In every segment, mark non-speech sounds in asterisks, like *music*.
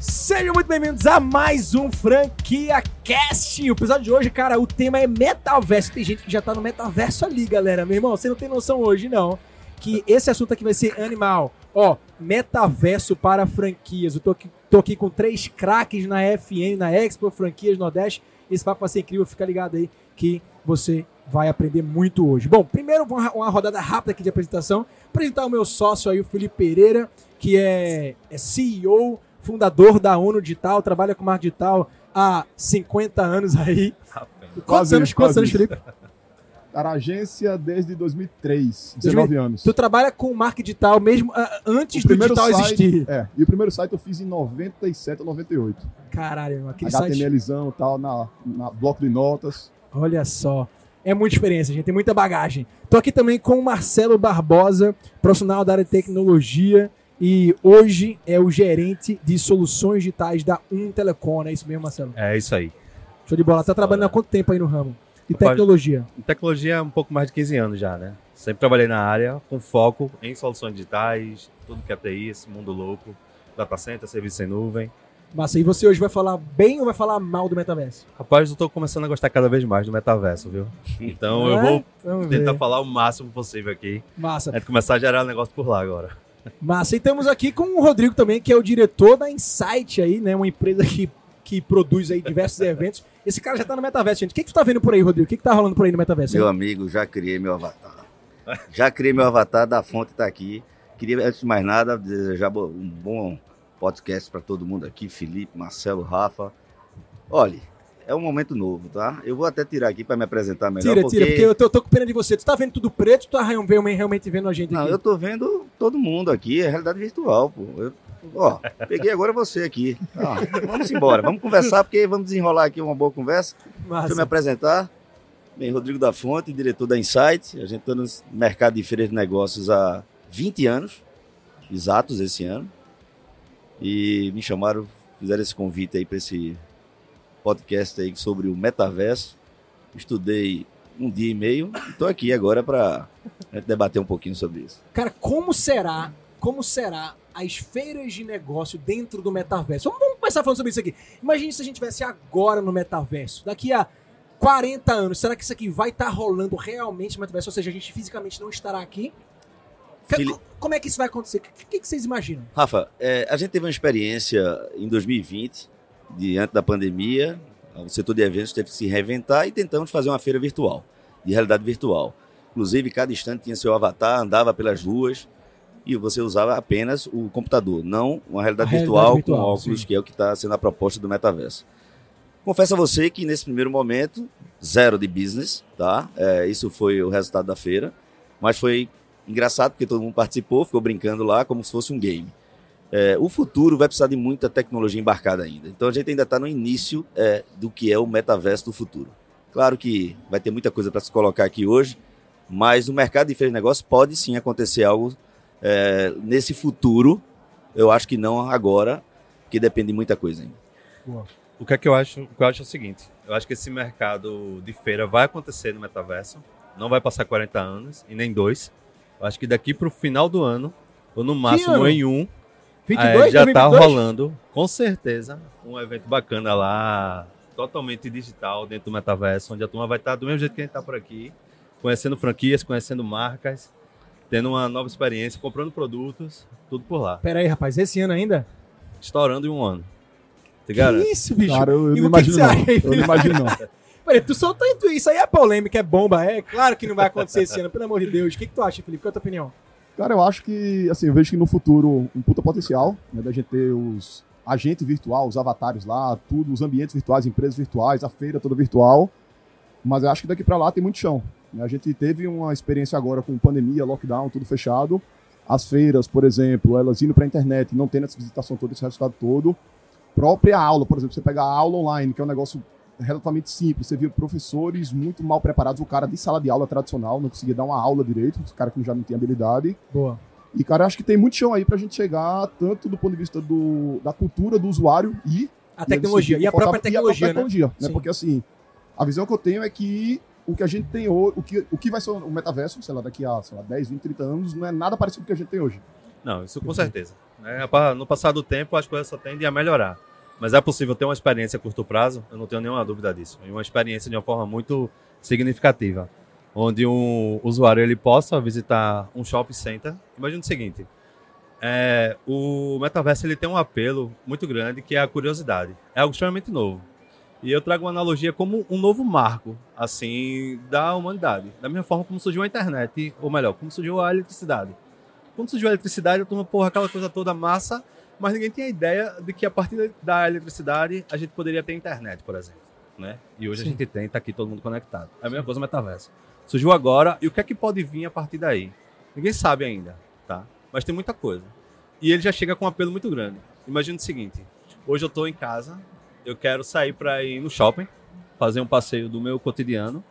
Sejam muito bem-vindos a mais um Franquia Cast. O episódio de hoje, cara, o tema é metaverso. Tem gente que já tá no metaverso ali, galera. Meu irmão, você não tem noção hoje, não. Que esse assunto aqui vai ser animal. Ó, metaverso para franquias. Eu tô aqui, tô aqui com três craques na FN, na Expo Franquias Nordeste. Esse papo vai ser incrível, fica ligado aí que você vai aprender muito hoje. Bom, primeiro uma rodada rápida aqui de apresentação. Apresentar o meu sócio aí, o Felipe Pereira, que é, é CEO, fundador da ONU Digital, trabalha com marketing digital há 50 anos aí. Quantos Quase anos, quantos quase anos, Felipe? Era agência desde 2003, 19 anos. Tu trabalha com marketing digital mesmo ah, antes do digital site, existir. É, e o primeiro site eu fiz em 97 ou 98. Caralho, aquele site. HTMLzão e tal, na, na bloco de notas. Olha só. É muita experiência, gente. Tem muita bagagem. Tô aqui também com o Marcelo Barbosa, profissional da área de tecnologia. E hoje é o gerente de soluções digitais da Um Telecom, é isso mesmo, Marcelo? É isso aí. Show de bola. Tá trabalhando há quanto tempo aí no ramo? De Rapaz, tecnologia. Em tecnologia há um pouco mais de 15 anos já, né? Sempre trabalhei na área com foco em soluções digitais, tudo que é TI, esse mundo louco, data center, serviço em nuvem. Massa, e você hoje vai falar bem ou vai falar mal do metaverso? Rapaz, eu tô começando a gostar cada vez mais do metaverso, viu? Então eu É? vou Vamos tentar ver. falar o máximo possível aqui. Massa. É de começar a gerar negócio por lá agora. Massa. E estamos aqui com o Rodrigo também, que é o diretor da Insight aí, né? Uma empresa que, que produz aí diversos eventos. Esse cara já tá no metaverso, gente. O que, que tu tá vendo por aí, Rodrigo? O que, que tá rolando por aí no metaverso? hein? Meu amigo, já criei meu avatar. Já criei meu avatar, da fonte tá aqui. Queria, antes de mais nada, desejar um bom podcast para todo mundo aqui, Felipe, Marcelo, Rafa. Olha, é um momento novo, tá? Eu vou até tirar aqui para me apresentar melhor. Tira, porque... tira, porque eu tô, tô com pena de você. Tu tá vendo tudo preto ou tu tá realmente vendo a gente Não, aqui? eu tô vendo todo mundo aqui, é realidade virtual, pô. Eu- ó, peguei agora você aqui. Ah, vamos embora, vamos conversar, porque vamos desenrolar aqui uma boa conversa. Deixa eu me Massa. apresentar. Bem, Rodrigo da Fonte, diretor da Insight. A gente está no mercado de feiras de negócios há 20 anos, exatos esse ano. E me chamaram, fizeram esse convite aí para esse podcast aí sobre o metaverso. Estudei um dia e meio e estou aqui agora para debater um pouquinho sobre isso. Cara, como será, como será as feiras de negócio dentro do metaverso? Vamos, vamos começar falando sobre isso aqui. Imagine se a gente estivesse agora no metaverso. Daqui a 40 anos, será que isso aqui vai estar rolando realmente no metaverso? Ou seja, a gente fisicamente não estará aqui? Fili- co- Como é que isso vai acontecer? O que, que- que vocês imaginam? Rafa, é, a gente teve uma experiência em 2020, diante da pandemia. O setor de eventos teve que se reinventar e tentamos fazer uma feira virtual, de realidade virtual. Inclusive, cada instante tinha seu avatar, andava pelas ruas e você usava apenas o computador, não uma realidade, realidade virtual, virtual, com óculos, sim. que é o que está sendo a proposta do metaverso. Confesso a você que nesse primeiro momento, zero de business, tá? É, isso foi o resultado da feira, mas foi engraçado porque todo mundo participou, ficou brincando lá como se fosse um game. É, o futuro vai precisar de muita tecnologia embarcada ainda. Então a gente ainda está no início é, do que é o metaverso do futuro. Claro que vai ter muita coisa para se colocar aqui hoje, mas no mercado de feiras de negócios pode sim acontecer algo é, nesse futuro. Eu acho que não agora, porque depende de muita coisa ainda. O que é que eu acho? O que eu acho é o seguinte: eu acho que esse mercado de feira vai acontecer no metaverso, não vai passar 40 anos e nem dois. Eu acho que daqui para o final do ano, ou no máximo em um, 22, é, já tá 2022? rolando, com certeza, um evento bacana lá, totalmente digital dentro do metaverso, onde a turma vai estar do mesmo jeito que a gente está por aqui, conhecendo franquias, conhecendo marcas, tendo uma nova experiência, comprando produtos, tudo por lá. Pera aí, rapaz, esse ano ainda? Estourando em um ano. Te garanto. Que isso, bicho? Cara, eu, E não que que imagino não. Eu não imagino não. *laughs* Peraí, tu soltou isso, isso aí é polêmica, é bomba, é claro que não vai acontecer esse ano, pelo amor de Deus. O que, que tu acha, Felipe? Qual é a tua opinião? Cara, eu acho que, assim, eu vejo que no futuro um puta potencial, né, da gente ter os agentes virtual, os avatares lá, tudo, os ambientes virtuais, empresas virtuais, a feira toda virtual. Mas eu acho que daqui pra lá tem muito chão. né? A gente teve uma experiência agora com pandemia, lockdown, tudo fechado. As feiras, por exemplo, elas indo pra internet, não tendo essa visitação toda, esse resultado todo. Própria aula, por exemplo, você pega a aula online, que é um negócio relativamente simples. Você viu professores muito mal preparados, o cara de sala de aula tradicional não conseguia dar uma aula direito, o cara que já não tinha habilidade. Boa. E, cara, acho que tem muito chão aí pra gente chegar, tanto do ponto de vista do, da cultura do usuário e A tecnologia. E a própria tecnologia, e a própria tecnologia, né? Sim. Porque, assim, a visão que eu tenho é que o que a gente tem hoje, o que, o que vai ser o metaverso, sei lá, daqui a sei lá, 10, 20, 30 anos, não é nada parecido com o que a gente tem hoje. Não, isso com certeza. Né? Pa- No passar do tempo, as coisas só tendem a melhorar. Mas é possível ter uma experiência a curto prazo, eu não tenho nenhuma dúvida disso. E uma experiência de uma forma muito significativa. Onde um usuário ele possa visitar um shopping center. Imagina o seguinte: é, o metaverso ele tem um apelo muito grande que é a curiosidade. É algo extremamente novo. E eu trago uma analogia como um novo marco, assim, da humanidade. Da mesma forma como surgiu a internet, ou melhor, como surgiu a eletricidade. Quando surgiu a eletricidade, eu turma, porra, aquela coisa toda massa, mas ninguém tinha ideia de que a partir da eletricidade a gente poderia ter internet, por exemplo. Né? E hoje Sim. a gente tem, tá aqui todo mundo conectado. É a mesma coisa o metaverso. Surgiu agora, e o que é que pode vir a partir daí? Ninguém sabe ainda, tá? Mas tem muita coisa. E ele já chega com um apelo muito grande. Imagina o seguinte: hoje eu estou em casa, eu quero sair para ir no shopping, fazer um passeio do meu cotidiano,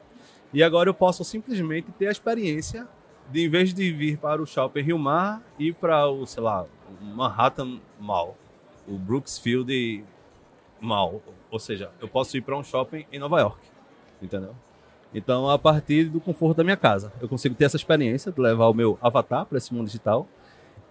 e agora eu posso simplesmente ter a experiência de, em vez de vir para o shopping Rio Mar, ir para o, sei lá, o Manhattan Mall, o Brooksfield Mall. Ou seja, eu posso ir para um shopping em Nova York, entendeu? Então, a partir do conforto da minha casa, eu consigo ter essa experiência de levar o meu avatar para esse mundo digital.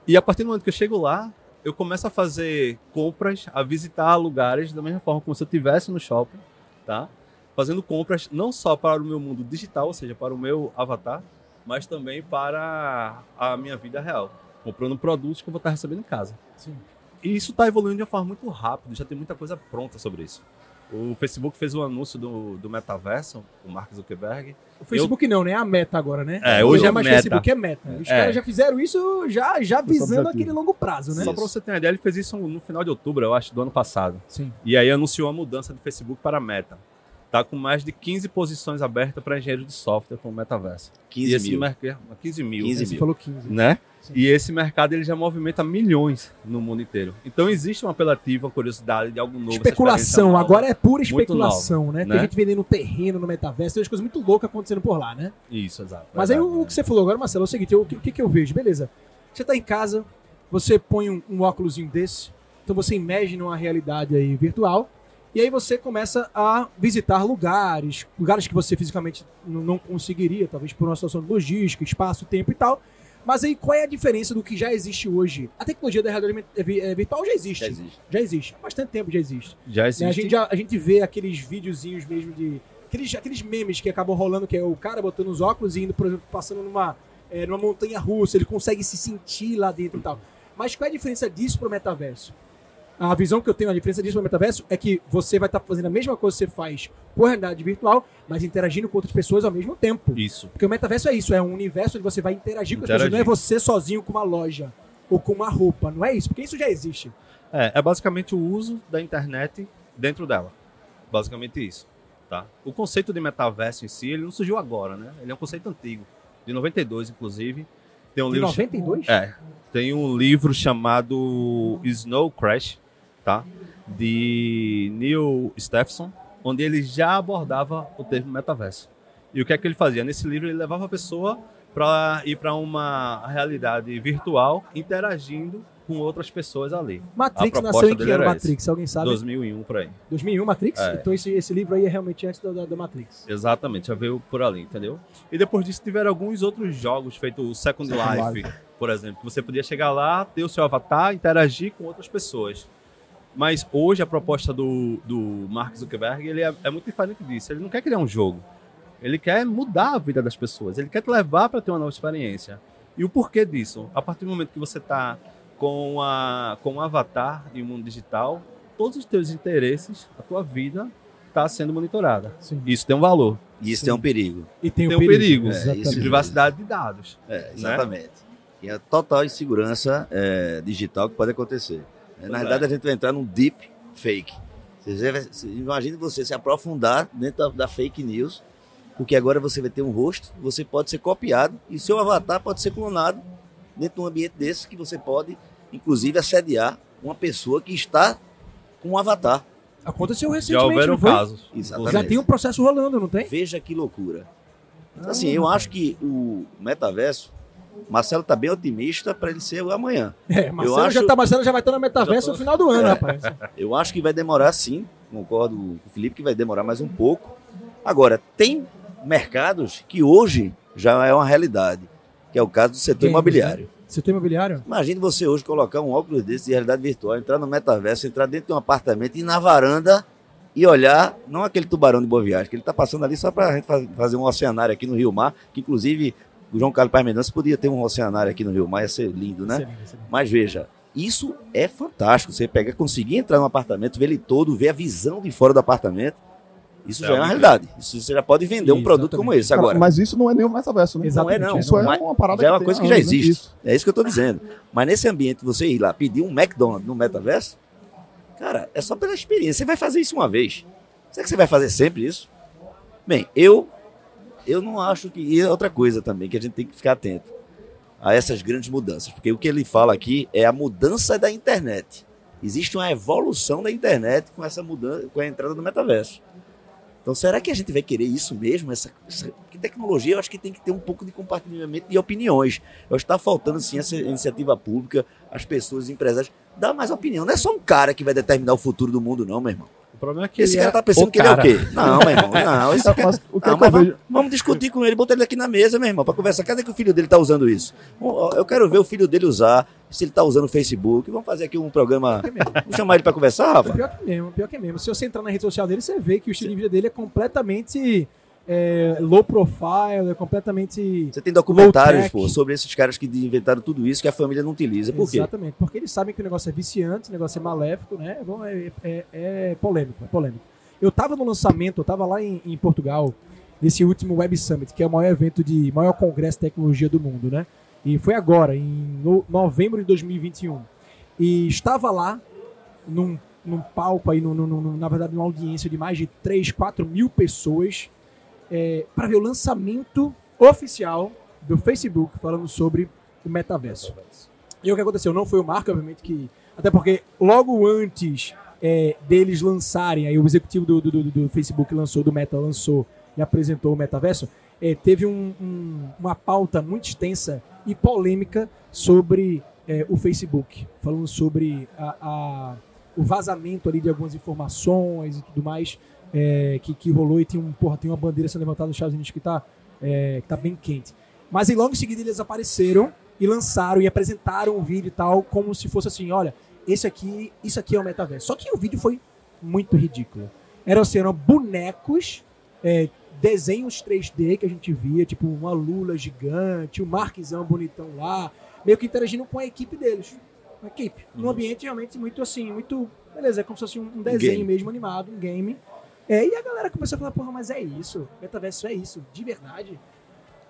E a partir do momento que eu chego lá, eu começo a fazer compras, a visitar lugares da mesma forma como se eu estivesse no shopping, tá? Fazendo compras não só para o meu mundo digital, ou seja, para o meu avatar, mas também para a minha vida real, comprando produtos que eu vou estar recebendo em casa. Sim. E isso está evoluindo de uma forma muito rápida, já tem muita coisa pronta sobre isso. O Facebook fez o anúncio do, do metaverso, o Mark Zuckerberg. O Facebook não, né? É a meta agora, né? É, hoje não é mais meta. Facebook, é meta. Os É. caras já fizeram isso já, já visando aquele longo prazo, né? Só para você ter uma ideia, ele fez isso no final de outubro, eu acho, do ano passado. Sim. E aí anunciou a mudança do Facebook para a Meta. Tá com mais de 15 posições abertas para engenheiro de software com o metaverso. 15 e esse mil. mercado, 15 mil. 15 Você mil. falou 15. Né? Sim. E esse mercado ele já movimenta milhões no mundo inteiro. Então existe uma apelativa, uma curiosidade de algo novo. Especulação, nova. agora é pura especulação, né? Tem né? gente vendendo terreno no metaverso, tem umas coisas muito loucas acontecendo por lá, né? Isso, exato. Mas aí o, o que você falou agora, Marcelo, é o seguinte: o que, o que eu vejo? Beleza, você tá em casa, você põe um, um óculosinho desse, então você imagina uma realidade aí virtual, e aí você começa a visitar lugares, lugares que você fisicamente não conseguiria, talvez por uma situação de logística, espaço, tempo e tal. Mas aí qual é a diferença do que já existe hoje? A tecnologia da realidade eh, vi- virtual já existe. Já existe. Já existe. Há bastante tempo já existe. Já Né, existe. A, gente já, a gente vê aqueles videozinhos mesmo de. Aqueles, aqueles memes que acabam rolando, que é o cara botando os óculos e indo, por exemplo, passando numa, é, numa montanha russa, ele consegue se sentir lá dentro e tal. Mas qual é a diferença disso pro metaverso? A visão que eu tenho, a diferença disso pro metaverso é que você vai estar fazendo a mesma coisa que você faz por realidade virtual, mas interagindo com outras pessoas ao mesmo tempo. Isso. Porque o metaverso é isso, é um universo onde você vai interagir com as pessoas, não é você sozinho com uma loja ou com uma roupa, não é isso, porque isso já existe. É, é basicamente o uso da internet dentro dela. Basicamente isso. Tá? O conceito de metaverso em si, ele não surgiu agora, né? Ele é um conceito antigo, de 92, inclusive. Tem um De livro 92? É. Tem um livro chamado Snow Crash, tá? De Neil Stephenson, onde ele já abordava o termo metaverso. E o que é que ele fazia? Nesse livro ele levava a pessoa para ir para uma realidade virtual, interagindo com outras pessoas ali. Matrix A nasceu em que ano era Matrix? Alguém sabe? 2001 por aí. 2001 Matrix? É. Então esse, esse livro aí é realmente antes da, da, Matrix. Exatamente, já veio por ali, entendeu? E depois disso tiveram alguns outros jogos, feito o Second, Second Life, por exemplo, que você podia chegar lá, ter o seu avatar, interagir com outras pessoas. Mas hoje a proposta do, do Mark Zuckerberg ele é, é muito diferente disso. Ele não quer criar um jogo. Ele quer mudar a vida das pessoas. Ele quer te levar para ter uma nova experiência. E o porquê disso? A partir do momento que você está com, a, com um avatar em um mundo digital, todos os teus interesses, a tua vida está sendo monitorada. Sim. Isso tem um valor. E isso Sim. tem um perigo. E tem, Tem um perigo. perigo. É, De privacidade de dados. É, exatamente. E a total insegurança é, digital que pode acontecer. Pois Na é. verdade, a gente vai entrar num deep fake. Você vai- você- Imagine você se aprofundar dentro da, da fake news, porque agora você vai ter um rosto, você pode ser copiado e seu avatar pode ser clonado dentro de um ambiente desse que você pode, inclusive, assediar uma pessoa que está com um avatar. Aconteceu Já recentemente, houveram não foi? casos. Exatamente. Já tem um processo rolando, não tem? Veja que loucura. Ah, Assim, eu acho que o metaverso, Marcelo está bem otimista para ele ser o amanhã. É, Marcelo, acho- já, tá, Marcelo já vai estar no metaverso tô- no final do ano, É. rapaz. *laughs* Eu acho que vai demorar sim, concordo com o Felipe que vai demorar mais um pouco. Agora, tem mercados que hoje já é uma realidade, que é o caso do setor Games, imobiliário. Setor imobiliário? Imagine você hoje colocar um óculos desse de realidade virtual, entrar no metaverso, entrar dentro de um apartamento, ir na varanda e olhar, não aquele tubarão de boa viagem, que ele está passando ali só para fazer um oceanário aqui no Rio Mar, que inclusive o João Carlos Parmendança podia ter um oceanário aqui no Rio Mar, ia ser lindo, né? Excelente, excelente. Mas veja, isso é fantástico. Você pega, conseguir entrar no apartamento, ver ele todo, ver a visão de fora do apartamento. Isso É já é uma realidade. Isso você já pode vender um produto Exatamente. como esse Cara, agora. mas isso não é nem o metaverso, né? Exatamente, não é, não. Isso é Mas uma parada já é uma coisa que já né? existe. Isso. É isso que eu estou dizendo. Mas nesse ambiente, você ir lá pedir um McDonald's no metaverso, cara, é só pela experiência. Você vai fazer isso uma vez. Será que você vai fazer sempre isso? Bem, eu eu não acho que. E outra coisa também que a gente tem que ficar atento a essas grandes mudanças. Porque o que ele fala aqui é a mudança da internet. Existe uma evolução da internet com essa mudança, com a entrada do metaverso. Então, será que a gente vai querer isso mesmo? Essa, essa tecnologia, eu acho que tem que ter um pouco de compartilhamento de opiniões. Eu acho que está faltando, sim, essa iniciativa pública, as pessoas, os empresários, dar mais opinião. Não é só um cara que vai determinar o futuro do mundo, não, meu irmão. O problema é que Esse cara é tá pensando que ele é o cara. quê? Não, meu irmão, não. *laughs* Esse cara... Mas o que, Não, é mas vamos, vamos discutir com ele, botar ele aqui na mesa, meu irmão, para conversar. Cadê que o filho dele tá usando isso? Eu quero ver o filho dele usar, se ele tá usando o Facebook. Vamos fazer aqui um programa. É. Vamos chamar ele para conversar, Rafa? Pior que mesmo, pior que mesmo. Se você entrar na rede social dele, você vê que o estilo de vida dele é completamente é, low profile, é completamente. Você tem documentários, pô, sobre esses caras que inventaram tudo isso que a família não utiliza. Por quê? Exatamente, porque eles sabem que o negócio é viciante, o negócio é maléfico, né? É, bom, é, é- é polêmico, é polêmico. Eu tava no lançamento, eu tava lá em, em Portugal, nesse último Web Summit, que é o maior evento de maior congresso de tecnologia do mundo, né? E foi agora, em no- novembro de 2021. E estava lá, num, num palco aí, num- num- num- na verdade, numa audiência de mais de 3, 4 mil pessoas, para ver o lançamento oficial do Facebook falando sobre o metaverso. E o que aconteceu? Não foi o Marco, obviamente, que. Até porque logo antes é, deles lançarem, aí o executivo do, do, do- do Facebook lançou, do Meta lançou e apresentou o metaverso, é, teve um- um- uma pauta muito extensa e polêmica sobre é, o Facebook, falando sobre a- a- o vazamento ali de algumas informações e tudo mais é, que, que rolou e tem, um, porra, tem uma bandeira sendo levantada nos Estados Unidos que tá, é, que tá bem quente. Mas aí logo em seguida eles apareceram e lançaram e apresentaram o vídeo e tal, como se fosse assim, olha, esse aqui, isso aqui é o metaverso. Só que o vídeo foi muito ridículo. Eram, assim, eram bonecos, é, desenhos 3D que a gente via, tipo uma lula gigante, um Marquezão bonitão lá, meio que interagindo com a equipe deles. Uma equipe. Num ambiente realmente muito assim, muito. Beleza, é como se fosse um desenho game. mesmo animado, um game. É, e a galera começou a falar, porra, mas é isso, metaverso é isso, de verdade.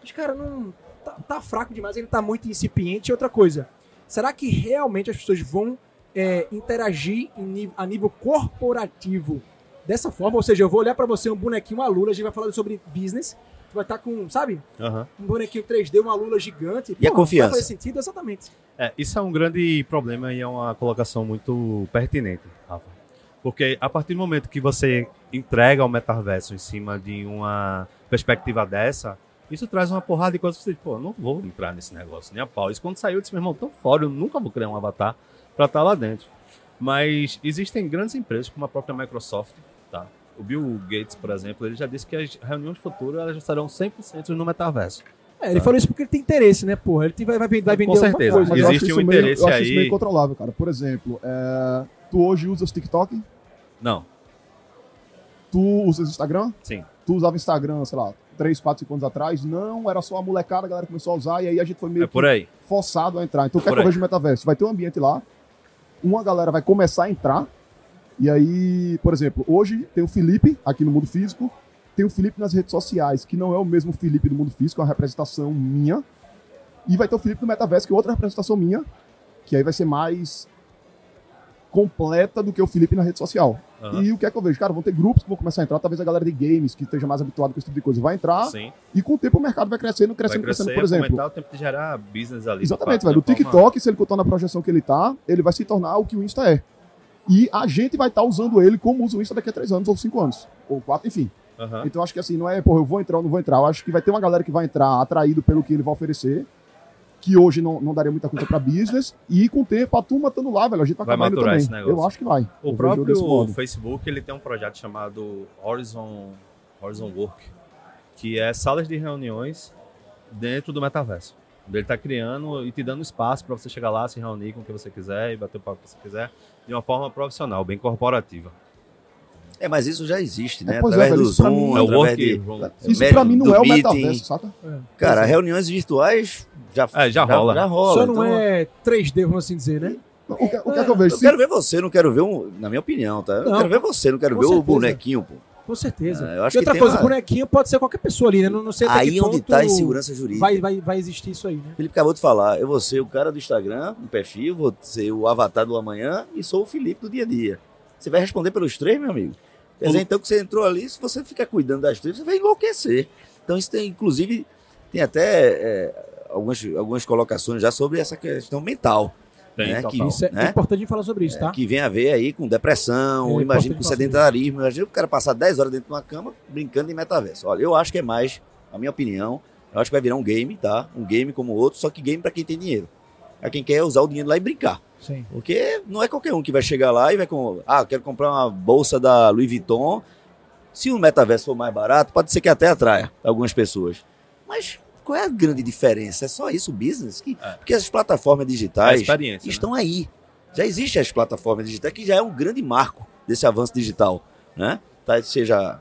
Os caras não. Tá, tá fraco demais, ele tá muito incipiente. E outra coisa, será que realmente as pessoas vão é, interagir em a nível corporativo dessa forma? Ou seja, eu vou olhar pra você um bonequinho, uma lula, a gente vai falar sobre business, tu vai estar com, sabe, Aham. um bonequinho 3D, uma lula gigante. E a confiança? Vai fazer sentido? Exatamente. É, isso é um grande problema e é uma colocação muito pertinente, Rafa. Porque a partir do momento que você entrega o metaverso em cima de uma perspectiva dessa, isso traz uma porrada de coisas que você diz, pô, eu não vou entrar nesse negócio, nem a pau. Isso quando saiu, eu disse, meu irmão, tô fora, eu nunca vou criar um avatar pra estar lá dentro. Mas existem grandes empresas, como a própria Microsoft, tá? O Bill Gates, por exemplo, ele já disse que as reuniões futuras elas serão 100% no metaverso. É, ele falou isso porque ele tem interesse, né, porra? Ele tem- vai, vai, vai vender Com certeza. coisa. Existe um meio- interesse eu acho isso aí. meio controlável, cara. Por exemplo, é, tu hoje usas TikTok, Não, tu usas Instagram, sim. tu usava Instagram, sei lá, 3, 4, 5 anos atrás, não, era só a molecada, a galera começou a usar, e aí a gente foi meio É por aí. forçado a entrar. Então o que é que eu vejo no metaverso? Vai ter um ambiente lá, uma galera vai começar a entrar, e aí, por exemplo, hoje tem o Felipe aqui no mundo físico, tem o Felipe nas redes sociais, que não é o mesmo Felipe do mundo físico, é uma representação minha, e vai ter o Felipe do metaverso, que é outra representação minha, que aí vai ser mais completa do que o Felipe na rede social. Aham. E o que é que eu vejo? Cara, vão ter grupos que vão começar a entrar, talvez a galera de games, que esteja mais habituado com esse tipo de coisa, vai entrar, Sim. e com o tempo o mercado vai crescendo, Vai crescendo, crescer, crescendo. Por exemplo, aumentar o tempo de gerar business ali. Exatamente, velho. O TikTok, se ele continuar na projeção que ele tá, ele vai se tornar o que o Insta é. E a gente vai estar usando ele como usa o Insta daqui a três anos ou cinco anos. Ou quatro, enfim. Aham. Então acho que assim, não é, porra, eu vou entrar ou não vou entrar. Eu acho que vai ter uma galera que vai entrar atraído pelo que ele vai oferecer, que hoje não, não daria muita coisa pra business. E com o tempo, a turma estando lá, velho, a gente vai, Vai maturar também. esse negócio. Eu acho que vai. O próprio. Facebook ele tem um projeto chamado Horizon, Horizon Work, que é salas de reuniões dentro do metaverso. Ele está criando e te dando espaço para você chegar lá, se reunir com quem você quiser e bater o papo que você quiser, de uma forma profissional, bem corporativa. É, mas isso já existe, né? É, pois é, através velho, do Zoom, mim- É o através work. de... Isso pra mim não do é o meeting. metaverso, saca? Cara, reuniões virtuais já, É, já rola. Já rola. Só não então- é 3D, vamos assim dizer, né? O que, o que é que eu vejo? Eu quero ver você, não quero ver um. Na minha opinião, tá? Eu Não, quero ver você, não quero ver o certeza. bonequinho, pô. Com certeza. É, eu acho e outra coisa, uma- o bonequinho pode ser qualquer pessoa ali, né? Não, não sei até Aí que onde ponto tá a insegurança jurídica. vai, vai, vai existir isso aí, né? Felipe acabou de falar, eu vou ser o cara do Instagram, um perfil, vou ser o avatar do amanhã e sou o Felipe do dia a dia. Você vai responder pelos três, meu amigo? Quer dizer, então que você entrou ali, se você ficar cuidando das três, você vai enlouquecer. Então isso tem, inclusive, tem até é, algumas, algumas colocações já sobre essa questão mental. Tem, né, que- Isso é, né? importante a gente falar sobre isso, tá? É, que vem a ver aí com depressão, É imagina importante com sedentarismo, imagina o cara passar 10 horas dentro de uma cama brincando em metaverso. Olha, eu acho que é mais, a minha opinião, eu acho que vai virar um game, tá? Um game como outro, só que game para quem tem dinheiro. É quem quer usar o dinheiro lá e brincar. Sim. Porque não é qualquer um que vai chegar lá e vai com, ah, eu quero comprar uma bolsa da Louis Vuitton. Se o metaverso for mais barato, pode ser que até atraia algumas pessoas. Mas qual é a grande diferença? É só isso o business? Que- É. Porque as plataformas digitais experiência. né? estão aí. Já existem as plataformas digitais, que já é um grande marco desse avanço digital. Né? Tá, seja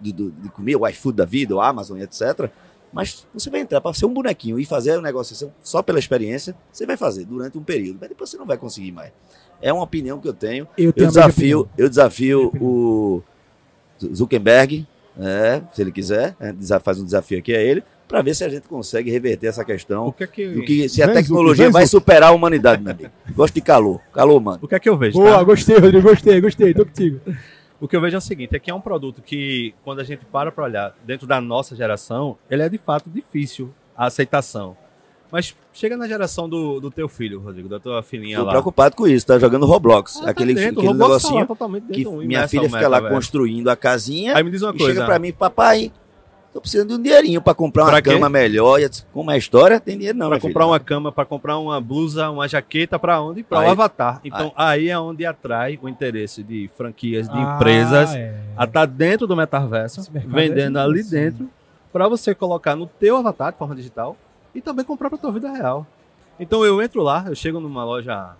de, do- de comer, o iFood da vida, o Amazon, etc. Mas você vai entrar para ser um bonequinho e fazer a negociação só pela experiência, você vai fazer durante um período, mas depois você não vai conseguir mais. É uma opinião que eu tenho. Eu Eu desafio, eu desafio o Zuckerberg, né, se ele quiser, né, faz um desafio aqui a ele, para ver se a gente consegue reverter essa O questão. que é que, Do que, se a Vem, tecnologia vem, vai superar a humanidade, meu amigo. Gosto de calor. Calor, mano. o que é que eu vejo? Boa, tá? gostei, Rodrigo, gostei, gostei, tô contigo. O que eu vejo é o seguinte, é que é um produto que, quando a gente para para olhar dentro da nossa geração, ele é de fato difícil a aceitação. Mas chega na geração do, do teu filho, Rodrigo, da tua filhinha Tô lá. preocupado com isso, tá jogando Roblox. Ah, tá aquele dentro, aquele Roblox tá lá negocinho que minha filha fica lá metaverso. construindo a casinha Aí me diz uma e coisa. chega pra mim, papai, tô precisando de um dinheirinho pra comprar uma Pra quê? cama melhor. E disse, Como é a história? Tem dinheiro não, filha. comprar uma cama, pra comprar uma blusa, uma jaqueta, pra onde? Pra Aí- o Avatar. Então aí é onde atrai o interesse de franquias, de Ah, empresas, é. a estar dentro do metaverso, mercado vendendo é ali dentro, pra você colocar no teu avatar de forma digital e também comprar pra tua vida real. Então eu entro lá, eu chego numa loja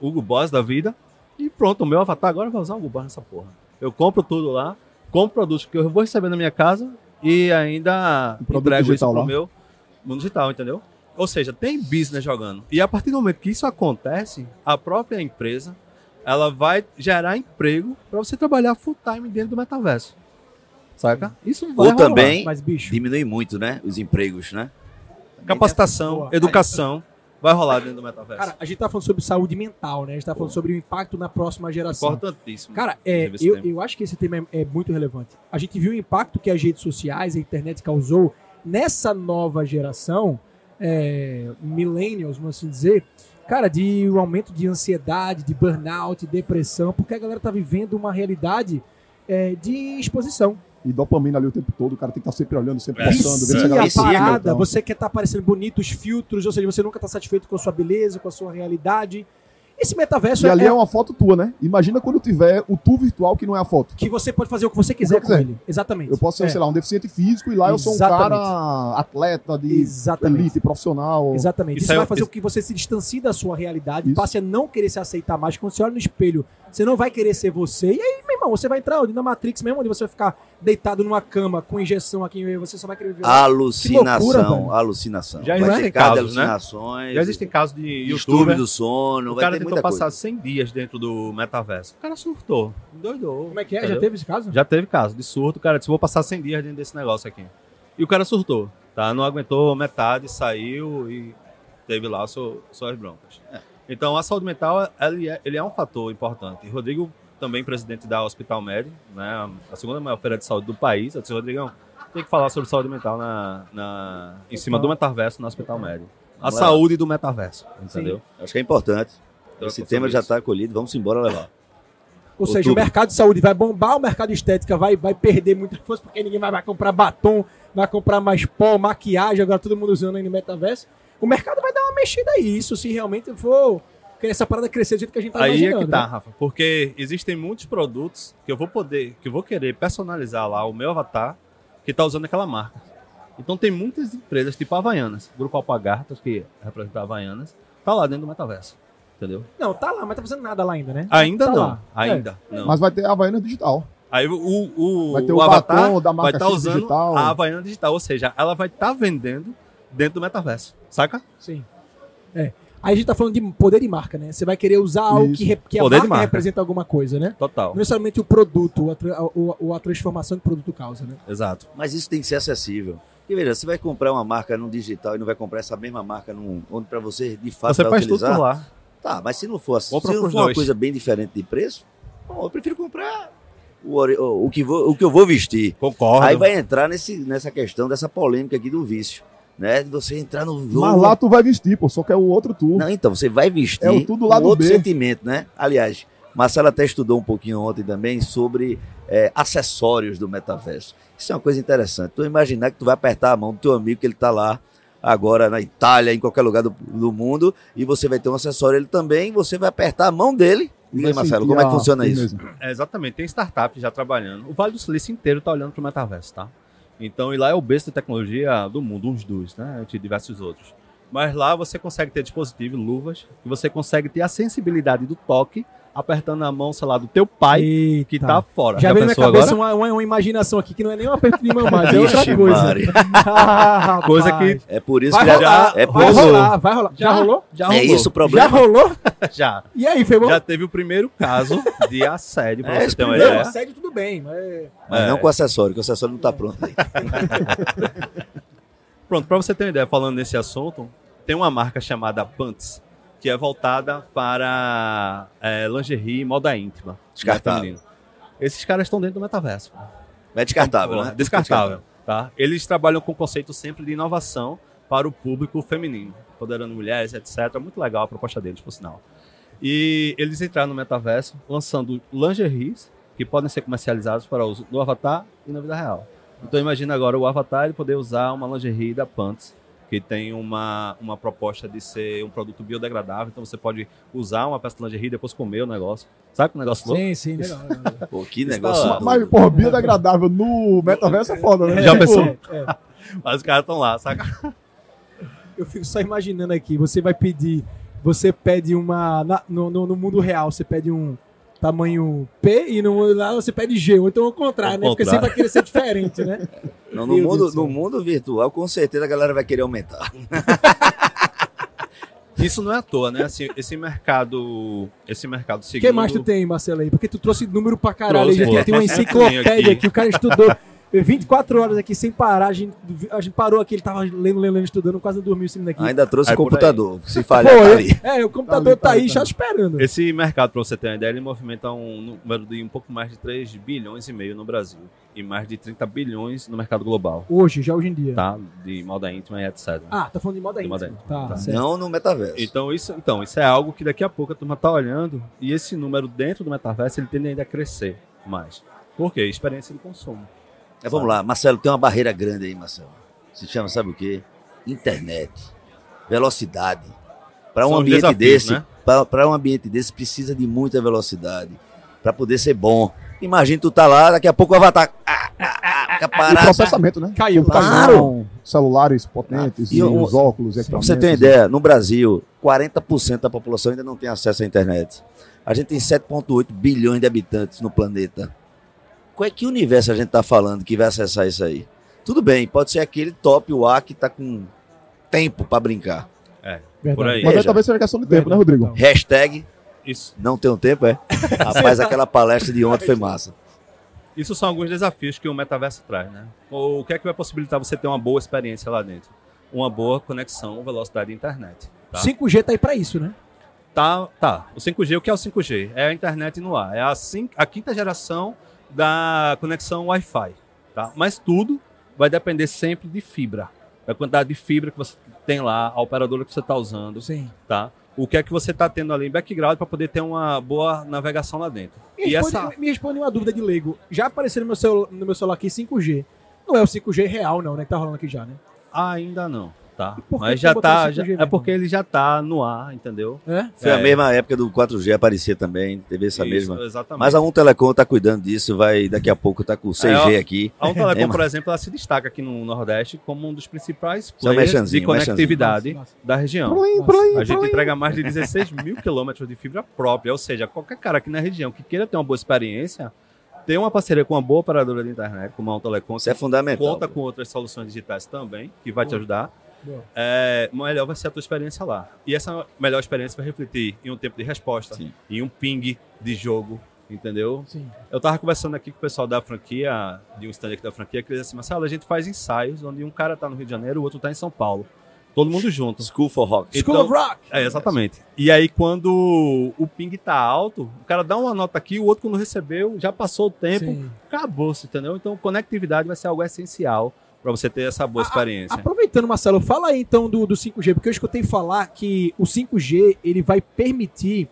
Hugo Boss da vida e pronto, o meu avatar agora vai usar o Hugo Boss nessa porra. Eu compro tudo lá, compro produtos que eu vou receber na minha casa e ainda Um entrego isso pro lá. meu mundo digital, entendeu? Ou seja, tem business jogando. E a partir do momento que isso acontece, a própria empresa ela vai gerar emprego para você trabalhar full time dentro do metaverso. Saca? Isso vai Ou rolar. também Mas, bicho, diminui muito, né? Os empregos, né? capacitação, educação vai rolar dentro do metaverso. cara, a gente tá falando sobre saúde mental, né? A gente tá falando sobre o impacto na próxima geração. Importantíssimo. Cara, é, eu, tema. eu acho que esse tema é, é muito relevante. A gente viu o impacto que as redes sociais, a internet causou nessa nova geração, é, millennials, vamos assim dizer, cara, de um aumento de ansiedade, de burnout, depressão, porque a galera tá vivendo uma realidade é, de exposição. E dopamina ali o tempo todo, o cara tem que estar sempre olhando, sempre É. passando, vendo se a galera parada, então. você quer estar tá parecendo bonito, os filtros, ou seja, você nunca tá satisfeito com a sua beleza, com a sua realidade. Esse metaverso E ali é, é uma foto tua, né? Imagina quando tiver o tu virtual que não é a foto. que você pode fazer o que você quiser que eu com quiser. ele. Exatamente. Eu posso ser, É. sei lá, um deficiente físico e lá eu sou um Exatamente. cara atleta de Exatamente. elite, profissional. Exatamente. Isso Isso, é- vai fazer com que você se distancie da sua realidade, Isso. passe a não querer se aceitar mais. Quando você olha no espelho, você não vai querer ser você. E aí, meu irmão, você vai entrar onde? na Matrix mesmo, onde você vai ficar deitado numa cama com injeção aqui e você só vai querer viver. Alucinação, Que loucura, alucinação. Já vai existem casos, né? alucinações. Já existem casos de youtuber, do sono, o vai cara ter tentou muita passar coisa. 100 dias dentro do metaverso. O cara surtou, doidou. Como é que é? Já entendeu? teve esse caso? Já teve caso de surto, o cara disse, vou passar 100 dias dentro desse negócio aqui. E o cara surtou, tá? Não aguentou metade, saiu e teve lá suas broncas. Então, a saúde mental, ele é, ele é um fator importante. E Rodrigo, também presidente da Hospital Med, né? A segunda maior feira de saúde do país. Eu disse, Rodrigão, tem que falar sobre saúde mental na, na, em cima do metaverso no Hospital Med. A saúde do metaverso, entendeu? Acho que é importante. Então, Esse tema já está acolhido, vamos embora levar. Ou seja, Outubro. o mercado de saúde vai bombar, o mercado de estética vai, vai perder muita força, porque ninguém vai, vai comprar batom, vai comprar mais pó, maquiagem, agora todo mundo usando aí no metaverso. O mercado vai dar uma mexida aí, isso se realmente for essa parada crescer do jeito que a gente tá Aí é imaginando. que tá, né? Rafa. Porque existem muitos produtos que eu vou poder, que eu vou querer personalizar lá o meu avatar que tá usando aquela marca. Então tem muitas empresas, tipo a Havaianas, Grupo Alpagartas, que representa a Havaianas, tá lá dentro do metaverso. Entendeu? Não, tá lá, mas tá fazendo nada lá ainda, né? Ainda Tá não. lá. Ainda não. Mas vai ter a Havaiana digital. Aí o, o, Vai ter o o avatar batom da vai marca estar X usando digital. a Havaiana digital, ou seja, ela vai estar vendendo dentro do metaverso, saca? Sim. É. Aí a gente tá falando de poder de marca, né? Você vai querer usar algo Isso. que, re- que a marca, marca. representa alguma coisa, né? Total. Não necessariamente o produto, ou a, tra- ou- ou a transformação que o produto causa, né? Exato. Mas isso tem que ser acessível. Porque veja, você vai comprar uma marca no digital e não vai comprar essa mesma marca num, onde para você de fato Você vai faz utilizar. tudo lá. Tá, mas se não for, se não for uma coisa bem diferente de preço, bom, eu prefiro comprar o, o, o que vou, o que eu vou vestir. Concordo. Aí vai entrar nesse, nessa questão dessa polêmica aqui do vício. Né? De você entrar no jogo. Mas lá tu vai vestir, pô, só que é o outro tu. Não, então, você vai vestir É o tudo com lado outro B. sentimento, né? Aliás, Marcelo até estudou um pouquinho ontem também sobre é, acessórios do metaverso. Isso é uma coisa interessante. Tu imaginar que tu vai apertar a mão do teu amigo que ele tá lá agora na Itália, em qualquer lugar do, do mundo, e você vai ter um acessório ele também, você vai apertar a mão dele. E aí, Marcelo, como é que funciona isso? É, exatamente, tem startup já trabalhando. O Vale do Silício inteiro está olhando para o metaverso, tá? Então, e lá é o berço de tecnologia do mundo, uns dos, né? Entre diversos outros. Mas lá você consegue ter dispositivo, luvas, e você consegue ter a sensibilidade do toque, apertando a mão, sei lá, do teu pai, Eita. que tá fora. Já veio na pensou cabeça agora? uma, uma, uma imaginação aqui que não é nem um aperto de mão mais, é *laughs* outra Ixi, coisa. Ah, *laughs* Coisa que É por isso Vai que rolar, é, é vai por isso- rolar, vai rolar. Já, rolou? Já é rolou. isso o Já problema. rolou? *laughs* Já. E aí, foi bom? Já teve o primeiro caso de assédio, pra É, você ter uma ideia. assédio tudo bem, mas... Mas É. não com acessório, que o acessório não tá pronto aí. Pronto, para você ter uma ideia, falando nesse assunto, tem uma marca chamada Pants, que é voltada para é, lingerie e moda íntima. Descartável. Esses caras estão dentro do metaverso. É descartável, né? Descartável. Tá? Eles trabalham com o conceito sempre de inovação para o público feminino, empoderando mulheres, etc. Muito legal a proposta deles, por sinal. E eles entraram no metaverso lançando lingeries que podem ser comercializados para uso no avatar e na vida real. Então imagina agora o avatar ele poder usar uma lingerie da Pants, que tem uma, uma proposta de ser um produto biodegradável, então você pode usar uma peça de lingerie e depois comer o negócio. Sabe que negócio louco? Sim, sim, legal. *laughs* Pô, que negócio. tá lá. doido. Mas, porra, biodegradável no metaverso é foda, né? Já pensou? É. *laughs* Mas os caras estão lá, saca? Eu fico só imaginando aqui, você vai pedir, você pede uma, na- no, no, no mundo real, você pede um tamanho P e no mundo lá você pede G, ou então ao contrário, Ao né? Porque contrário. sempre vai querer ser diferente, né? *laughs* Não, no, Meu mundo, Deus no mundo virtual, com certeza a galera vai querer aumentar. *laughs* Isso não é à toa, né? Assim, esse mercado, esse mercado O que mais tu tem, Marcelo, aí? Porque tu trouxe número pra caralho, Trouxe, pô. tem uma *laughs* enciclopédia aqui. aqui, o cara estudou 24 horas aqui sem parar, a gente, a gente parou aqui, ele tava lendo, lendo, lendo, estudando, quase não dormiu em cima daqui. Ainda trouxe Aí o computador. Se falhar, Foi, tá ali. é, o computador Tá ali, tá tá aí, já esperando. Esse mercado, para você ter uma ideia, ele movimenta um número de um pouco mais de 3 bilhões e meio no Brasil e mais de 30 bilhões no mercado global, Hoje, já hoje em dia. tá? De moda íntima e etc. Ah, tá falando de moda De moda íntima. íntima, Tá, tá. Não no metaverso. Então isso, então, isso é algo que daqui a pouco a turma tá olhando e esse número dentro do metaverso ele tende ainda a crescer mais. Por quê? Experiência de consumo. Mas vamos lá, Marcelo, tem uma barreira grande aí, Marcelo. Se chama, sabe o quê? Internet. Velocidade. Para um São ambiente desafios, desse, né? para um ambiente desse precisa de muita velocidade para poder ser bom. Imagina tu tá lá, daqui a pouco o avatar ah, ah, ah, fica E processamento, né? Caiu. Computação, celulares potentes, Ah, e e os óculos, Pra equipamentos. você ter uma ideia, no Brasil, 40% da população ainda não tem acesso à internet. A gente tem 7,8 bilhões de habitantes no planeta. Qual é que universo a gente tá falando que vai acessar isso aí? Tudo bem, pode ser aquele top A que tá com tempo para brincar. Verdade. Por aí. Mas aí talvez seja questão de tempo, né, Verdade, Rodrigo? total. Hashtag Isso, não tenho tempo, é? *laughs* Rapaz, aquela palestra de ontem foi massa. isso são alguns desafios que o metaverso traz, né? O que é que vai possibilitar você ter uma boa experiência lá dentro? Uma boa conexão, velocidade de internet. Tá? 5G tá aí pra isso, né? Tá, tá. O 5G, o que é o 5G? É a internet no ar. É a, cin- a quinta geração da conexão Wi-Fi. Tá? Mas tudo vai depender sempre de fibra. Da quantidade de fibra que você tem lá, a operadora que você está usando, Sim. tá? O que é que você está tendo ali em background para poder ter uma boa navegação lá dentro. Me E responde, essa... me responde uma dúvida de leigo. Já apareceu no meu, celu- no meu celular aqui 5G. Não é o 5G real, não, né? Que tá rolando aqui já, né? Ainda não. Tá. Mas já tá. 5G já- é porque ele já tá no ar, entendeu? É? Foi a É. mesma época do 4G aparecer também, teve essa Isso, mesma. Exatamente. Mas a Um Telecom tá cuidando disso, vai daqui a pouco tá com o 6G É, aqui. A Um Telecom, É, por exemplo, ela se destaca aqui no Nordeste como um dos principais Só players de conectividade Nossa, nossa. da região. Plim, Nossa. plim, A gente plim. entrega mais de 16 mil quilômetros de fibra própria, ou seja, qualquer cara aqui na região que queira ter uma boa experiência, ter uma parceria com uma boa operadora de internet, como a Um Telecom, Isso é fundamental. conta com outras soluções digitais também, que vai te Boa. ajudar. É, melhor vai ser a tua experiência lá. E essa melhor experiência vai refletir em um tempo de resposta, Sim. em um ping de jogo, entendeu? Sim. Eu tava conversando aqui com o pessoal da franquia, de um stand aqui da franquia, que eles assim, Marcelo, a gente faz ensaios onde um cara tá no Rio de Janeiro, o outro tá em São Paulo. Todo mundo junto. School for Rock. Então- School of Rock! É, exatamente. E aí, quando o ping tá alto, o cara dá uma nota aqui, o outro, quando recebeu, já passou o tempo, acabou-se, entendeu? Então, conectividade vai ser algo essencial para você ter essa boa A- experiência. Aproveitando, Marcelo, fala aí então do, do 5G, porque eu escutei falar que o 5G ele vai permitir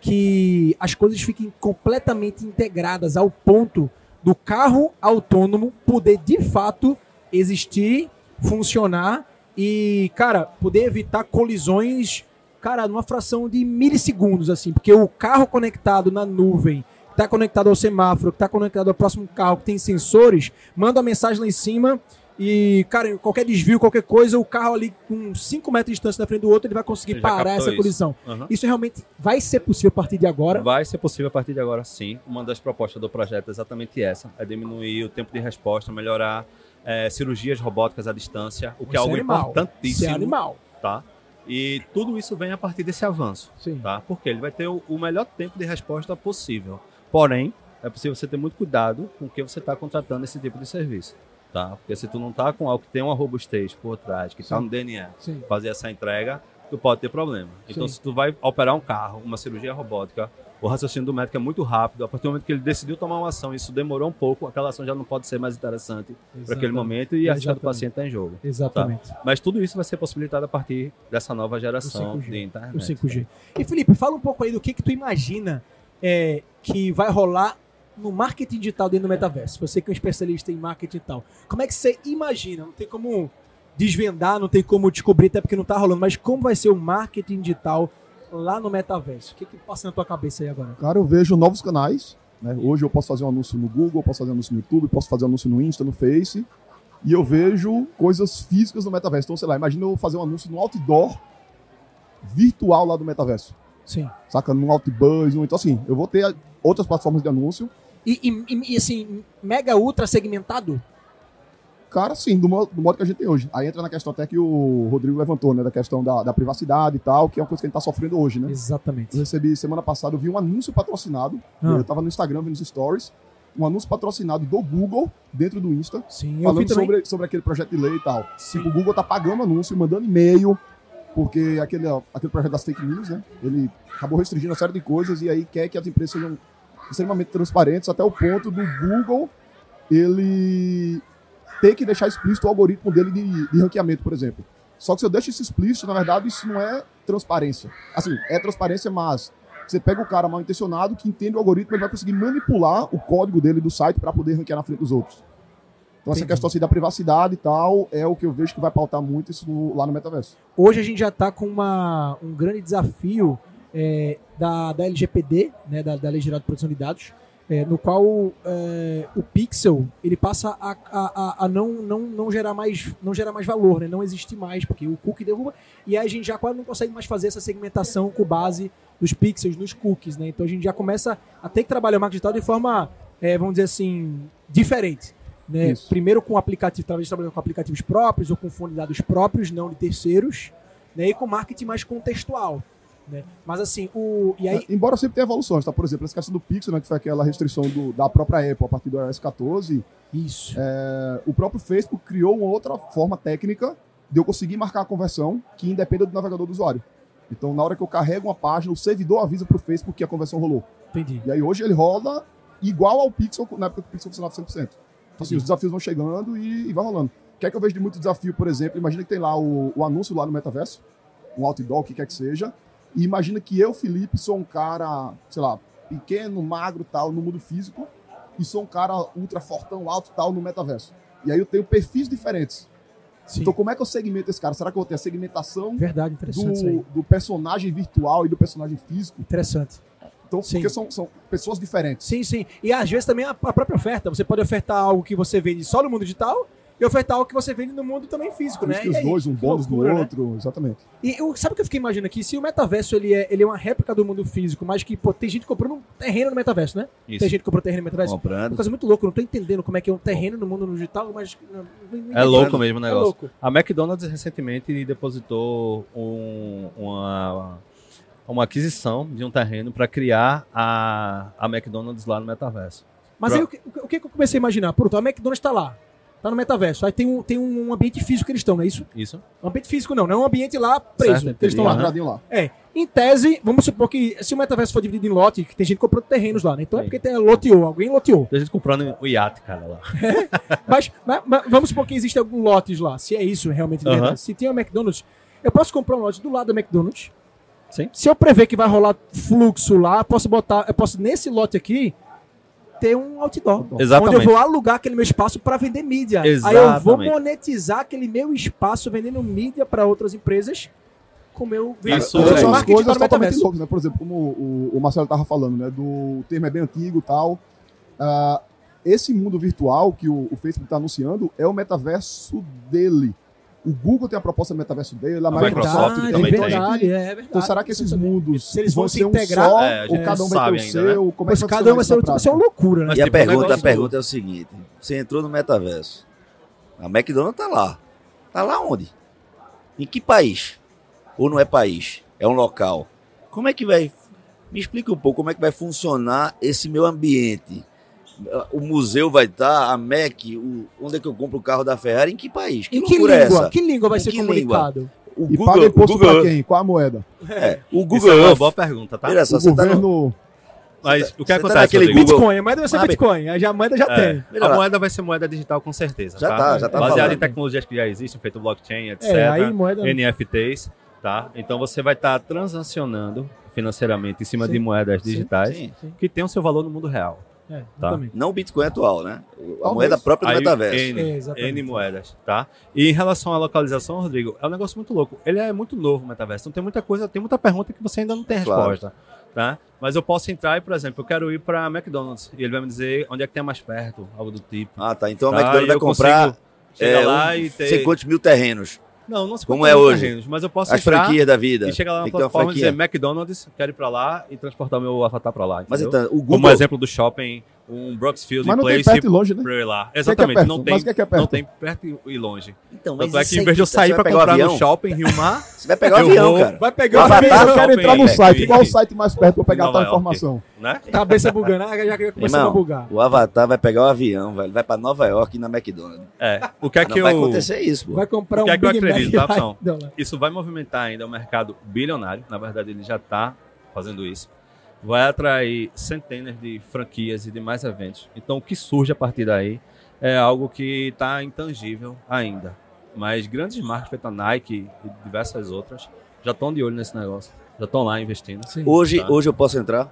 que as coisas fiquem completamente integradas ao ponto do carro autônomo poder de fato existir, funcionar e, cara, poder evitar colisões, cara, numa fração de milissegundos, assim, porque o carro conectado na nuvem, que tá conectado ao semáforo, que tá conectado ao próximo carro, que tem sensores, manda uma mensagem lá em cima e, cara, qualquer desvio, qualquer coisa, o carro ali com 5 metros de distância da frente do outro, ele vai conseguir Ele parar essa isso. colisão. Aham. Isso realmente vai ser possível a partir de agora. Vai ser possível a partir de agora, sim. Uma das propostas do projeto é exatamente essa: é diminuir o tempo de resposta, melhorar eh, cirurgias robóticas à distância, o que é Isso algo animal. Isso é importantíssimo. animal. Tá? E tudo isso vem a partir desse avanço. Sim. tá? Porque ele vai ter o, o melhor tempo de resposta possível. Porém, é possível você ter muito cuidado com o que você está contratando esse tipo de serviço, tá? Porque se tu não tá com algo que tem uma robustez por trás, que está no DNA, Sim. fazer essa entrega, tu pode ter problema. Então, Sim. se tu vai operar um carro, uma cirurgia robótica, o raciocínio do médico é muito rápido. A partir do momento que ele decidiu tomar uma ação, isso demorou um pouco, aquela ação já não pode ser mais interessante para aquele momento e a risca do paciente está em jogo. Exatamente. Mas tudo isso vai ser possibilitado a partir dessa nova geração 5G. de internet. O 5G. E Felipe, fala um pouco aí do que, que tu imagina é, que vai rolar no marketing digital dentro do metaverso. Você que é um especialista em marketing e tal. Como é que você imagina? Não tem como desvendar, não tem como descobrir, até porque não tá rolando, mas como vai ser o marketing digital lá no metaverso? O que, que passa na tua cabeça aí agora? Cara, eu vejo novos canais. né? Hoje eu posso fazer um anúncio no Google, posso fazer um anúncio no YouTube, posso fazer um anúncio no Insta, no Face. E eu vejo coisas físicas no metaverso. Então, sei lá, imagina eu fazer um anúncio no outdoor virtual lá do metaverso. Sim. Saca? Num Outbuzz. Então, assim, eu vou ter outras plataformas de anúncio. E, e- e, assim, mega ultra segmentado? Cara, sim, do modo, do modo que a gente tem hoje. Aí entra na questão até que o Rodrigo levantou, né? Da questão da, da privacidade e tal, que é uma coisa que a gente tá sofrendo hoje, né? Exatamente. Eu recebi semana passada, eu vi um anúncio patrocinado. Ah. Eu tava no Instagram vendo os stories. Um anúncio patrocinado do Google dentro do Insta, Sim, falando sobre, sobre aquele projeto de lei e tal. Sim. Tipo, o Google tá pagando anúncio, mandando e-mail, porque aquele, aquele projeto das fake news, né? Ele acabou restringindo uma série de coisas e aí quer que as empresas sejam extremamente transparentes até o ponto do Google ele ter que deixar explícito o algoritmo dele de, de ranqueamento, por exemplo. Só que se eu deixo isso explícito, na verdade, isso não é transparência. Assim, é transparência, mas você pega o cara mal intencionado que entende o algoritmo, ele vai conseguir manipular o código dele do site para poder ranquear na frente dos outros. Então, essa questão assim, da privacidade e tal é o que eu vejo que vai pautar muito isso no- lá no metaverso. Hoje a gente já está com uma, um grande desafio é, da, da LGPD, né, da, da Lei Geral de Proteção de Dados, é, no qual é, o pixel ele passa a, a, a- não, não, não, gerar mais, não gerar mais valor, né, não existir mais, porque o cookie derruba, e aí a gente já quase não consegue mais fazer essa segmentação com base nos pixels, nos cookies. Né, então a gente já começa a ter que trabalhar o marketing digital de forma, é, vamos dizer assim, diferente. Né? Primeiro com aplicativo, talvez trabalhando com aplicativos próprios ou com fonte de dados próprios, não de terceiros, né? E com marketing mais contextual, né? Mas assim, o e aí É, Embora sempre tenha evoluções, tá? Por exemplo, essa questão do Pixel, né, que foi aquela restrição do- da própria Apple a partir do iOS 14, isso. é, o próprio Facebook criou uma outra forma técnica de eu conseguir marcar a conversão que independa do navegador do usuário. Então, na hora que eu carrego uma página, o servidor avisa para o Facebook que a conversão rolou. Entendi. E aí hoje ele roda igual ao Pixel, na época que o Pixel funcionava 100%. Então, assim, os desafios vão chegando e, e vai rolando. O que é que eu vejo de muito desafio, por exemplo? Imagina que tem lá o, o anúncio lá no metaverso, um outdoor, o que quer que seja, e imagina que eu, Felipe, sou um cara, sei lá, pequeno, magro, tal, no mundo físico, e sou um cara ultra fortão, alto, tal, no metaverso. E aí eu tenho perfis diferentes. Sim. Então, como é que eu segmento esse cara? Será que eu vou ter a segmentação Verdade, do, do personagem virtual e do personagem físico? Interessante. Então, Sim. porque são, são pessoas diferentes. Sim, sim. E às vezes também a, a própria oferta. Você pode ofertar algo que você vende só no mundo digital e ofertar algo que você vende no mundo também físico, né? os dois, um bônus no né? outro, exatamente. E eu, sabe o que eu fiquei imaginando aqui? Se o metaverso ele é, ele é uma réplica do mundo físico, mas que pô, tem gente comprando um terreno no metaverso, né? Isso. Tem gente que comprou terreno no metaverso. Uma Comprando. coisa muito louca, eu não tô entendendo como é que é um terreno no mundo digital, mas. não- não- É louco mesmo o É negócio. louco. A McDonald's recentemente depositou um- uma, uma aquisição de um terreno para criar a, a McDonald's lá no metaverso. Mas Pra- aí o que, o que eu comecei a imaginar? Pronto, a McDonald's tá lá. Tá no metaverso. Aí tem um, tem um ambiente físico que eles estão, não é isso? Isso? Um ambiente físico não, não é um ambiente lá preso. Certo, que eles estão lá. Quadradinho lá. É. Em tese, vamos supor que se o metaverso for dividido em lote, que tem gente comprando terrenos lá, né? Então é porque tem loteou, alguém loteou. Tem gente comprando o iate, cara, lá. *laughs* Mas, mas- mas vamos supor que existe algum lotes lá, se é isso realmente de Aham. verdade. Se tem um McDonald's, eu posso comprar um lote do lado da McDonald's. Sim. Se eu prever que vai rolar fluxo lá, eu posso botar, eu posso nesse lote aqui ter um outdoor. Exatamente. Onde eu vou alugar aquele meu espaço para vender mídia. Aí eu vou Exatamente. monetizar aquele meu espaço vendendo mídia para outras empresas com meu Isso Então, é. são coisas para o totalmente metaverso. loucas, né? Por exemplo, como o, o Marcelo estava falando, né? Do o termo é bem antigo e tal. Ah, esse mundo virtual que o, o Facebook está anunciando é o metaverso dele. O Google tem a proposta do metaverso dele, a A Microsoft também é Então, tem. verdade, é verdade. então, será que esses também. mundos Se eles vão se ser um integrar, só, é, ou cada um vai ter o sabe ainda, seu? Como é que vai cada um vai ser, isso ser uma loucura, né? Mas E a tipo, o pergunta, a pergunta é o seguinte: você entrou no metaverso. A McDonald's tá lá. Tá lá onde? Em que país? Ou não é país? É um local. Como é que vai. Me explica um pouco como é que vai funcionar esse meu ambiente. O museu vai estar, a Mac, o- onde é que eu compro o carro da Ferrari? Em que país? Que Em que loucura é língua? essa? Que língua vai Em ser que comunicado? O E paga imposto pra quem? Qual a moeda? É, o Isso Google é uma boa pergunta, tá? Olha só, o você tá no, governo... Mas o que tá acontece, Rodrigo? Google- Bitcoin, a moeda vai ser Bitcoin. A moeda já É, tem. A moeda vai ser moeda digital com certeza. Já tá, já tá Baseada falando. em tecnologias que já existem, feito blockchain, etc. É, aí moeda. NFTs, tá? Então você vai estar transacionando financeiramente em cima Sim. de moedas Sim, digitais Sim. que tem o seu valor no mundo real. É, Tá. exatamente. Não o Bitcoin atual, né? A Talvez. moeda própria do Aí, metaverso. N, É. N moedas, tá? E em relação à localização, Rodrigo, é um negócio muito louco. Ele é muito novo o metaverso, então tem muita coisa, tem muita pergunta que você ainda não tem Claro. resposta, tá? Mas eu posso entrar e, por exemplo, eu quero ir para McDonald's e ele vai me dizer onde é que tem mais perto, algo do tipo. Ah, tá. Então a Tá? McDonald's E vai comprar chegar é, lá um, e ter... sei quantos mil terrenos. Não, não se Como é hoje. terrenos, mas eu posso As franquias da vida. e chegar lá na plataforma e dizer. McDonald's, quero ir para lá e transportar o meu avatar para lá, Mas entendeu? então, o Como Google... exemplo do shopping, um Brooksfield Mas não tem Place perto e longe, né? lá. Que é que é Exatamente, perto? não tem, Mas o que é que é perto? não tem perto e longe. Então, mas Tanto é que em vez de eu tá, sair você pra vai pegar o comprar no avião? shopping Rio Mar, *laughs* Você vai pegar o avião, vou- cara. Vai pegar o Avatar, avião. eu quero entrar no site. Qual o site mais perto pra eu pegar tal informação? né? Cabeça bugando, ah, já que começando a bugar. o Avatar vai pegar o avião, velho. Vai pra Nova York e na McDonald's. É, o que é Não que vai eu... acontecer isso, pô. Vai comprar O que um é que eu acredito, tá. Isso vai movimentar ainda o mercado bilionário. Na verdade, ele já está fazendo isso. Vai atrair centenas de franquias e de mais eventos. Então, o que surge a partir daí é algo que está intangível ainda. Mas grandes marcas, feita Nike e diversas outras, já estão de olho nesse negócio. Já estão lá investindo. Sim. Hoje, Tá. hoje eu posso entrar?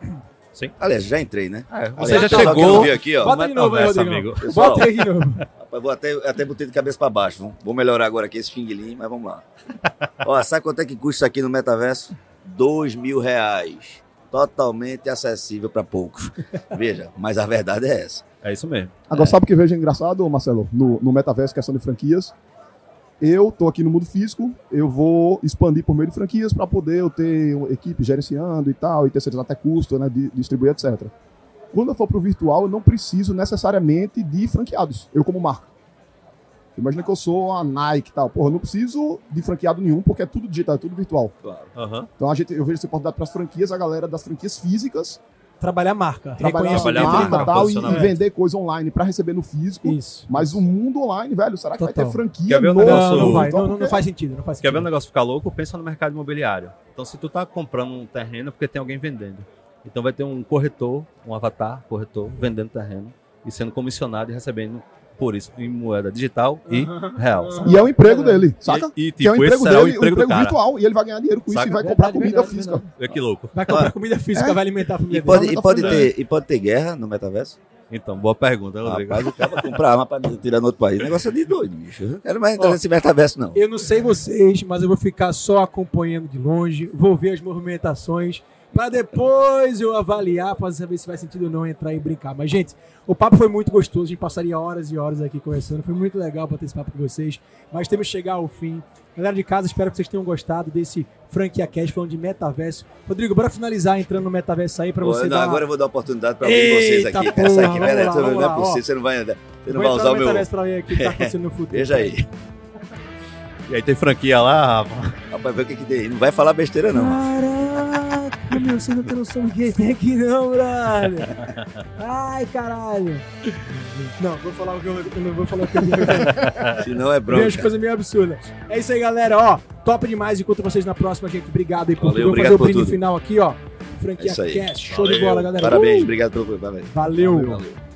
Sim. Aliás, já entrei, né? É, Aliás, você já que não chegou. aqui, ó. Bota de novo aí, amigo. Pessoal. Bota aí de novo. Rapaz, vou até, até botei de cabeça pra baixo. Vamos- Vou melhorar agora aqui esse xing mas vamos lá. *laughs* Ó, sabe quanto é que custa isso aqui no metaverso? Dois mil reais. Totalmente acessível pra poucos. *laughs* Veja, mas a verdade é essa. É isso mesmo. Agora, sabe o que eu vejo engraçado, Marcelo? No, no metaverso, questão de franquias. Eu tô aqui no mundo físico, eu vou expandir por meio de franquias para poder eu ter uma equipe gerenciando e tal, e terceirizar até custo, né, de, distribuir, etc. Quando eu for pro virtual, eu não preciso necessariamente de franqueados, eu como marca. Imagina que eu sou a Nike e tal. Porra, eu não preciso de franqueado nenhum, porque é tudo digital, é tudo virtual. Claro. Aham. Então a gente, eu vejo essa oportunidade para as franquias, a galera das franquias físicas, Trabalhar marca. trabalhar a Trabalhar marca marca, e tal, e, e vender coisa online para receber no físico. Isso. Mas o mundo online, velho, será que vai Total. ter franquia Quer ver um negócio- Não, não vai. virtual? Não, não, faz sentido. Não faz Quer ver um sentido. negócio ficar louco? Pensa no mercado imobiliário. Então, se tu tá comprando um terreno, é porque tem alguém vendendo. Então, vai ter um corretor, um avatar corretor, vendendo terreno e sendo comissionado e recebendo por isso em moeda digital e *laughs* real. sabe? E é o emprego dele, saca? E, e, que é o tipo, emprego esse será dele, o emprego do cara. virtual. E ele vai ganhar dinheiro com isso Saca? e vai comprar Verdade, comida verdade, física. verdade. Que louco. Vai comprar Ah. comida física, É. vai alimentar a família E pode, dele. e, pode ter, e pode ter guerra no metaverso? Então, boa pergunta, Rodrigo. Rapaz, o cara vai comprar arma pra tirar no outro país. Negócio é de doido, bicho. Eu não quero mais entrar Ó. nesse metaverso, não. Eu não sei vocês, mas eu vou ficar só acompanhando de longe, vou ver as movimentações, para depois eu avaliar, para saber se faz sentido ou não entrar e brincar. Mas, gente, o papo foi muito gostoso, a gente passaria horas e horas aqui conversando, foi muito legal bater esse papo com vocês, mas temos que chegar ao fim. Galera de casa, espero que vocês tenham gostado desse Franquia Cash falando de metaverso. Rodrigo, bora finalizar entrando no metaverso aí para você não, dar... agora eu vou dar oportunidade pra alguém de vocês aqui. porra, Essa aqui, lá, não vamos é possível, você não vai andar. Você não Vou vai usar o meu. metaverso pra ver o que tá acontecendo no *laughs* futuro. Veja aí. E aí tem franquia lá, Rafa? Rapaz, vê o que que tem. Não vai falar besteira, não. Caraca, meu, você não tem noção do que tem aqui não, brother. Ai, caralho. Não, vou falar o que eu, eu não vou falar o que eu vi. Senão é Vem as bronca. coisas meio absurdas. É isso aí, galera. Ó, top demais. Encontro vocês na próxima, gente. Obrigado aí por Valeu, tudo. Vou fazer o brinde tudo. final aqui, ó. É Franquia aí. Cast. Show de Valeu. bola, galera. Parabéns, Uh, obrigado pelo. Valeu. Valeu. Valeu.